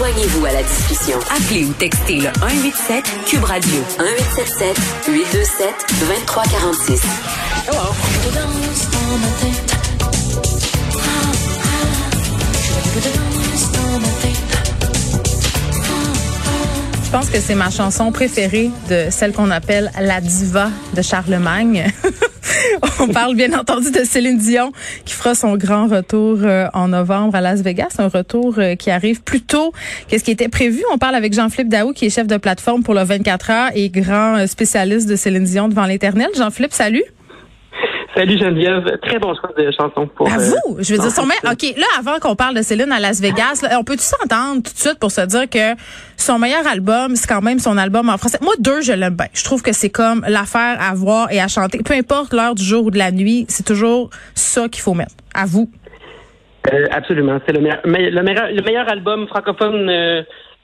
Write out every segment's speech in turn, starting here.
Joignez-vous à la discussion. Appelez ou textez le 187 Cube Radio 1877 827 2346. Je pense que c'est ma chanson préférée de celle qu'on appelle La Diva de Charlemagne. On parle bien entendu de Céline Dion qui fera son grand retour euh, en novembre à Las Vegas, un retour euh, qui arrive plus tôt que ce qui était prévu. On parle avec Jean-Philippe Daou qui est chef de plateforme pour le 24 heures et grand euh, spécialiste de Céline Dion devant l'Éternel. Jean-Philippe, salut. Salut Geneviève, très bon choix de chanson pour. À vous, je veux dire, son meilleur. Ok, là, avant qu'on parle de Céline à Las Vegas, là, on peut-tu s'entendre tout de suite pour se dire que son meilleur album, c'est quand même son album en français? Moi, deux, je l'aime bien. Je trouve que c'est comme l'affaire à voir et à chanter. Peu importe l'heure du jour ou de la nuit, c'est toujours ça qu'il faut mettre. À vous. Euh, absolument, c'est le meilleur, le meilleur, le meilleur album francophone. Euh,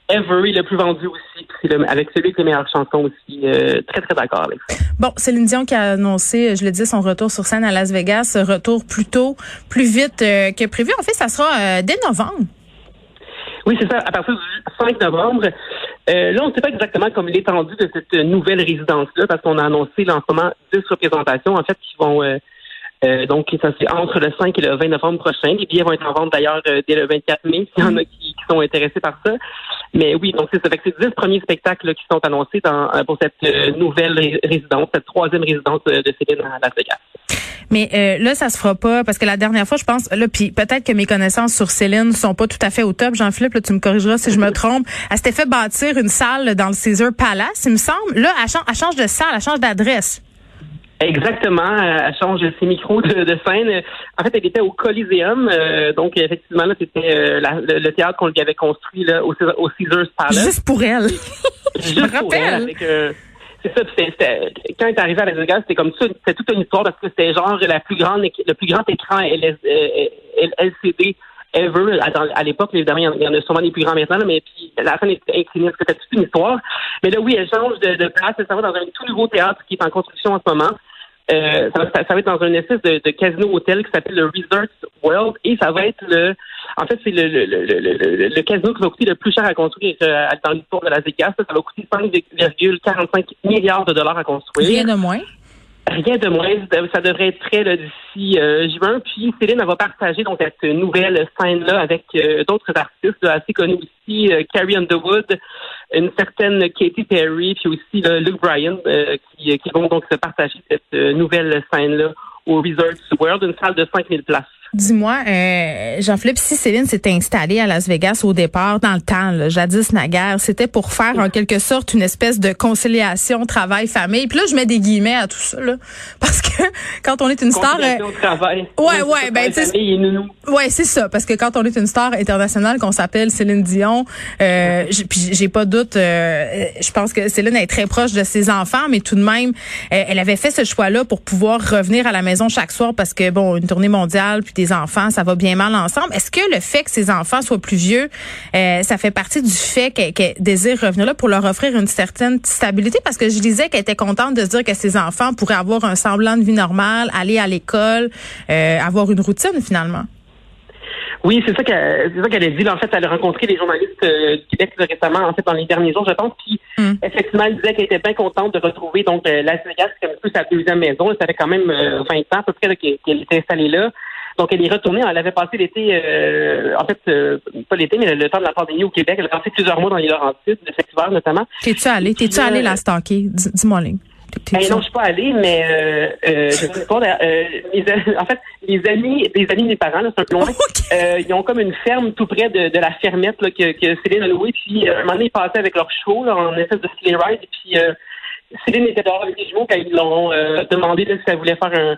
Every, le plus vendu aussi, c'est le, avec celui avec les meilleures chansons aussi. Euh, très, très d'accord avec ça. Bon, Céline Dion qui a annoncé, je le dis, son retour sur scène à Las Vegas, retour plus tôt, plus vite euh, que prévu. En fait, ça sera euh, dès novembre. Oui, c'est ça, à partir du 5 novembre. là, on ne sait pas exactement comme l'étendue de cette nouvelle résidence-là, parce qu'on a annoncé là, en ce moment 10 représentations, en fait, qui vont... donc, ça c'est entre le 5 et le 20 novembre prochain. Les billets vont être en vente d'ailleurs dès le 24 mai, s'il y en a qui, qui, sont intéressés par ça. Mais oui, donc c'est ça. Fait que c'est dix premiers spectacles qui sont annoncés dans, euh, pour cette euh, nouvelle résidence, cette troisième résidence de Céline à Las Vegas. Mais euh, là, ça se fera pas parce que la dernière fois, je pense, là, puis peut-être que mes connaissances sur Céline sont pas tout à fait au top. Jean-Philippe, là, tu me corrigeras si je me trompe. Elle s'était fait bâtir une salle dans le Caesar Palace, il me semble. Là, elle change, elle change de salle, elle change d'adresse. Exactement, elle change ses micros de, de, scène. En fait, elle était au Coliseum, euh, donc effectivement là, c'était euh, le, théâtre qu'on lui avait construit là au, au Caesars Palace. Juste pour elle. Juste Je me rappelle. c'est ça, c'était, quand elle est arrivée à la Vegas, c'était comme ça, c'était toute une histoire parce que c'était genre la plus grande, le plus grand écran LCD À, l'époque, évidemment, il y en a sûrement des plus grands maintenant, mais la scène était inclinée, c'était toute une histoire. Mais là, oui, elle change de, place, ça va dans un tout nouveau théâtre qui est en construction en ce moment. Euh, ça, va être dans une espèce de, casino-hôtel qui s'appelle le Resort World et ça va être le... En fait, c'est le, casino qui va coûter le plus cher à construire euh, dans l'histoire de la Vegas. Ça va coûter 5,45 milliards de dollars à construire. Rien de moins. Rien de moins. Ça devrait être prêt d'ici euh, juin. Puis Céline elle va partager donc cette nouvelle scène-là avec euh, d'autres artistes assez connus aussi, euh, Carrie Underwood, une certaine Katy Perry, puis aussi Luke Bryan, qui, qui vont donc se partager cette nouvelle scène-là au Resorts World, une salle de 5000 places. Dis-moi, euh, Jean-Philippe, si Céline s'était installée à Las Vegas au départ, dans le temps, là, jadis naguère, c'était pour faire en quelque sorte une espèce de conciliation travail-famille. Puis là, je mets des guillemets à tout ça, là, parce que quand on est une star, euh, travail. ouais, ouais, ben tu ouais, c'est ça, parce que quand on est une star internationale, qu'on s'appelle Céline Dion, euh, puis j'ai pas de doute, euh, je pense que Céline est très proche de ses enfants, mais tout de même, euh, elle avait fait ce choix-là pour pouvoir revenir à la maison chaque soir, parce que bon, une tournée mondiale, puis des enfants, ça va bien mal ensemble. Est-ce que le fait que ses enfants soient plus vieux, euh, ça fait partie du fait qu'elle désire revenir là pour leur offrir une certaine stabilité? Parce que je disais qu'elle était contente de se dire que ses enfants pourraient avoir un semblant de vie normale, aller à l'école, euh, avoir une routine finalement. Oui, c'est ça qu'elle qu'elle a dit. en fait, elle a rencontré des journalistes euh, du Québec récément, en fait, dans les derniers jours, je pense. Puis, hmm. effectivement, elle disait qu'elle était bien contente de retrouver donc Las Vegas, comme un peu sa deuxième maison. Ça fait quand même 20 ans à peu près qu'elle était installée là. Donc, elle est retournée. Elle avait passé l'été, euh, en fait, euh, pas l'été, mais le temps de la pandémie au Québec. Elle a passé plusieurs mois dans les Laurentides, de cet hiver notamment. T'es-tu allée? T'es-tu allée la stalker? Dis-moi. Ben non, je suis pas allée, mais euh, euh, je pas. Euh, en fait, les amis, des amis de mes parents, c'est un peu loin. Euh, ils ont comme une ferme tout près de, de la fermette là, que, que Céline a louée. Puis euh, un moment donné, ils passaient avec leurs chevaux là, en espèce de sleigh ride. Puis Céline était dehors avec les jumeaux quand ils l'ont demandé là, si elle voulait faire un,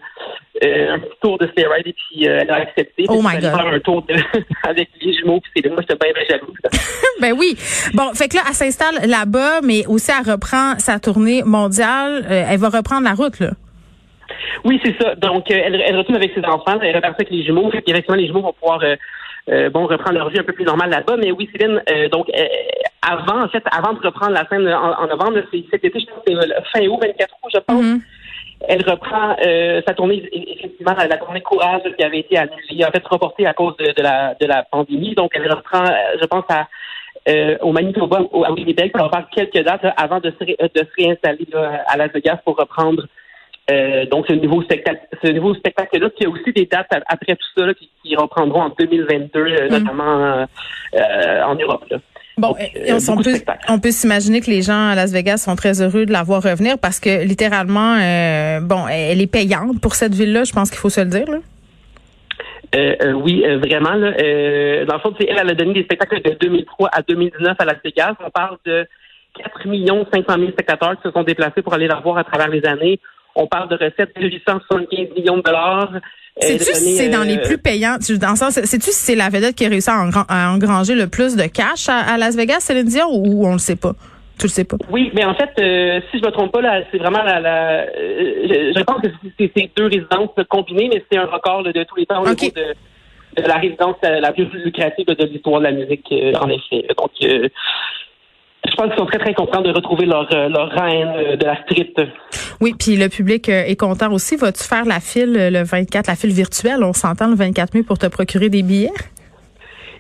euh, un petit tour de steroid et puis euh, elle a accepté. Oh my God. faire un tour avec les jumeaux puis c'est moi j'étais bien, bien jalouse. ben oui. Bon, fait que là elle s'installe là-bas mais aussi elle reprend sa tournée mondiale, euh, elle va reprendre la route là. Oui, c'est ça. Donc elle, elle retourne avec ses enfants, elle repart avec les jumeaux, fait effectivement les jumeaux vont pouvoir bon reprendre leur vie un peu plus normale là-bas, mais oui, Céline, donc avant, en fait, avant de reprendre la scène en, novembre, c'est cet été, je pense que c'est fin août, 24 août, je pense. Mm-hmm elle reprend euh, sa tournée, effectivement, la tournée Courage qui avait été annulée, en fait reportée à cause de, la, de la pandémie. Donc, elle reprend, euh, je pense, à au Manitoba, au, à Winnipeg, pour avoir quelques dates avant de se, de se réinstaller à Las Vegas pour reprendre donc ce nouveau spectacle, ce nouveau spectacle-là. Y a aussi des dates après tout ça qui, reprendront en 2022, mm. notamment en Europe. Là. Bon, on, peut, on peut s'imaginer que les gens à Las Vegas sont très heureux de la voir revenir parce que littéralement, euh, bon, elle est payante pour cette ville-là. Je pense qu'il faut se le dire. Là. Euh, euh, oui, vraiment. Là, dans le fond, elle, elle a donné des spectacles de 2003 à 2019 à Las Vegas. On parle de 4 millions 500 000 spectateurs qui se sont déplacés pour aller la voir à travers les années. On parle de recettes de 875 millions de dollars. Sais-tu si c'est dans les euh, plus payants? Dans le sens, sais-tu si c'est la vedette qui a réussi à, engranger le plus de cash à, Las Vegas, Céline Dion, ou on le sait pas? Tu le sais pas. Oui, mais en fait, euh, si je me trompe pas, là, c'est vraiment la, la euh, je, pense que c'est ces deux résidences combinées, mais c'est un record de tous les temps au niveau de, la résidence la plus lucrative de l'histoire de la musique, en effet. Donc, je pense qu'ils sont très, très contents de retrouver leur, leur reine de la street. Oui, puis le public euh, est content aussi. Vas-tu faire la file euh, le 24, la file virtuelle? On s'entend le 24 mai pour te procurer des billets?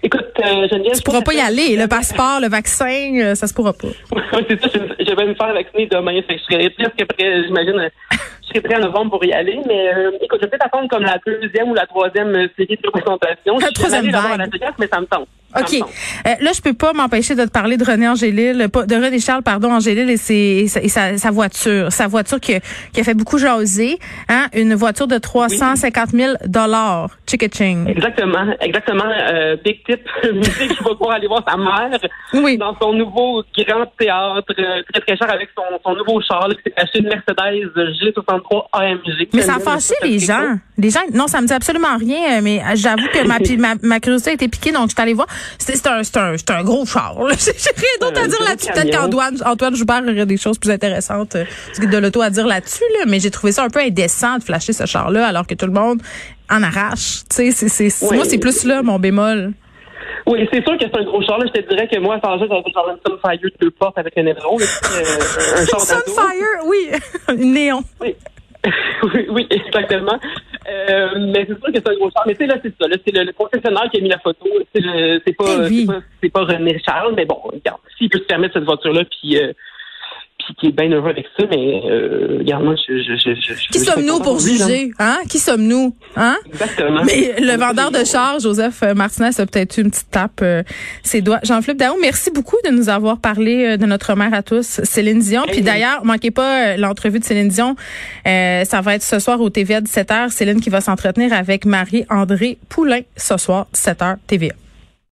Écoute, euh, Geneviève... Tu pourras pas y aller. Le passeport, le vaccin, euh, ça se pourra pas. oui, c'est ça. Je, vais me faire vacciner demain. Fait que je serai presque prêt, j'imagine, serai prêt en novembre pour y aller. Mais écoute, je vais peut-être attendre comme la deuxième ou la troisième série de représentation. La troisième vague. mais ça me tente. OK. Euh, là, je peux pas m'empêcher de te parler de René Angélil, de René Charles, pardon, Angélil et, ses, sa, sa, voiture. Sa voiture qui, qui a fait beaucoup jaser. Hein? Une voiture de 350 000 dollars. Ching. Exactement. Exactement. Euh, big tip. musique qui va pouvoir aller voir sa mère oui. dans son nouveau grand théâtre, euh, très, très cher avec son, son nouveau char. S'est acheté une Mercedes G63 AMG. Mais ça a fâché les gens. Les gens, non, ça me dit absolument rien, euh, mais j'avoue que ma, ma, ma, curiosité a été piquée, donc je suis allée voir. C'est un, un, un gros char. J'ai rien d'autre à dire là-dessus. Peut-être qu'Antoine Antoine Joubert aurait des choses plus intéressantes euh, de l'auto à dire là-dessus, là, mais j'ai trouvé ça un peu indécent de flasher ce char-là alors que tout le monde en arrache. Tu sais, c'est, moi, c'est plus là mon bémol. Oui, c'est sûr que c'est un gros char. Là. Je te dirais que moi, à cet âge j'avais un Sunfire deux portes avec un aileron. Euh, un char Sunfire, oui. néon. Oui. oui, oui, exactement. Euh, mais c'est sûr que c'est un gros char. Mais c'est là, c'est ça. C'est le, concessionnaire qui a mis la photo. C'est pas, eh pas, pas, René Charles, mais bon, regarde, s'il peut se permettre cette voiture-là, puis euh, qui, est bien heureux avec ça, mais euh, regarde, moi, je... je, je, je qui sommes-nous pour juger? Hein? Qui sommes-nous? Hein? Exactement. Mais le vendeur de char, Joseph Martinez, a peut-être eu une petite tape euh, ses doigts. Jean-Philippe Daou, merci beaucoup de nous avoir parlé euh, de notre mère à tous, Céline Dion. Puis d'ailleurs, manquez pas euh, l'entrevue de Céline Dion. ça va être ce soir au TVA 17h. Céline qui va s'entretenir avec Marie-André Poulain ce soir, 17h TVA.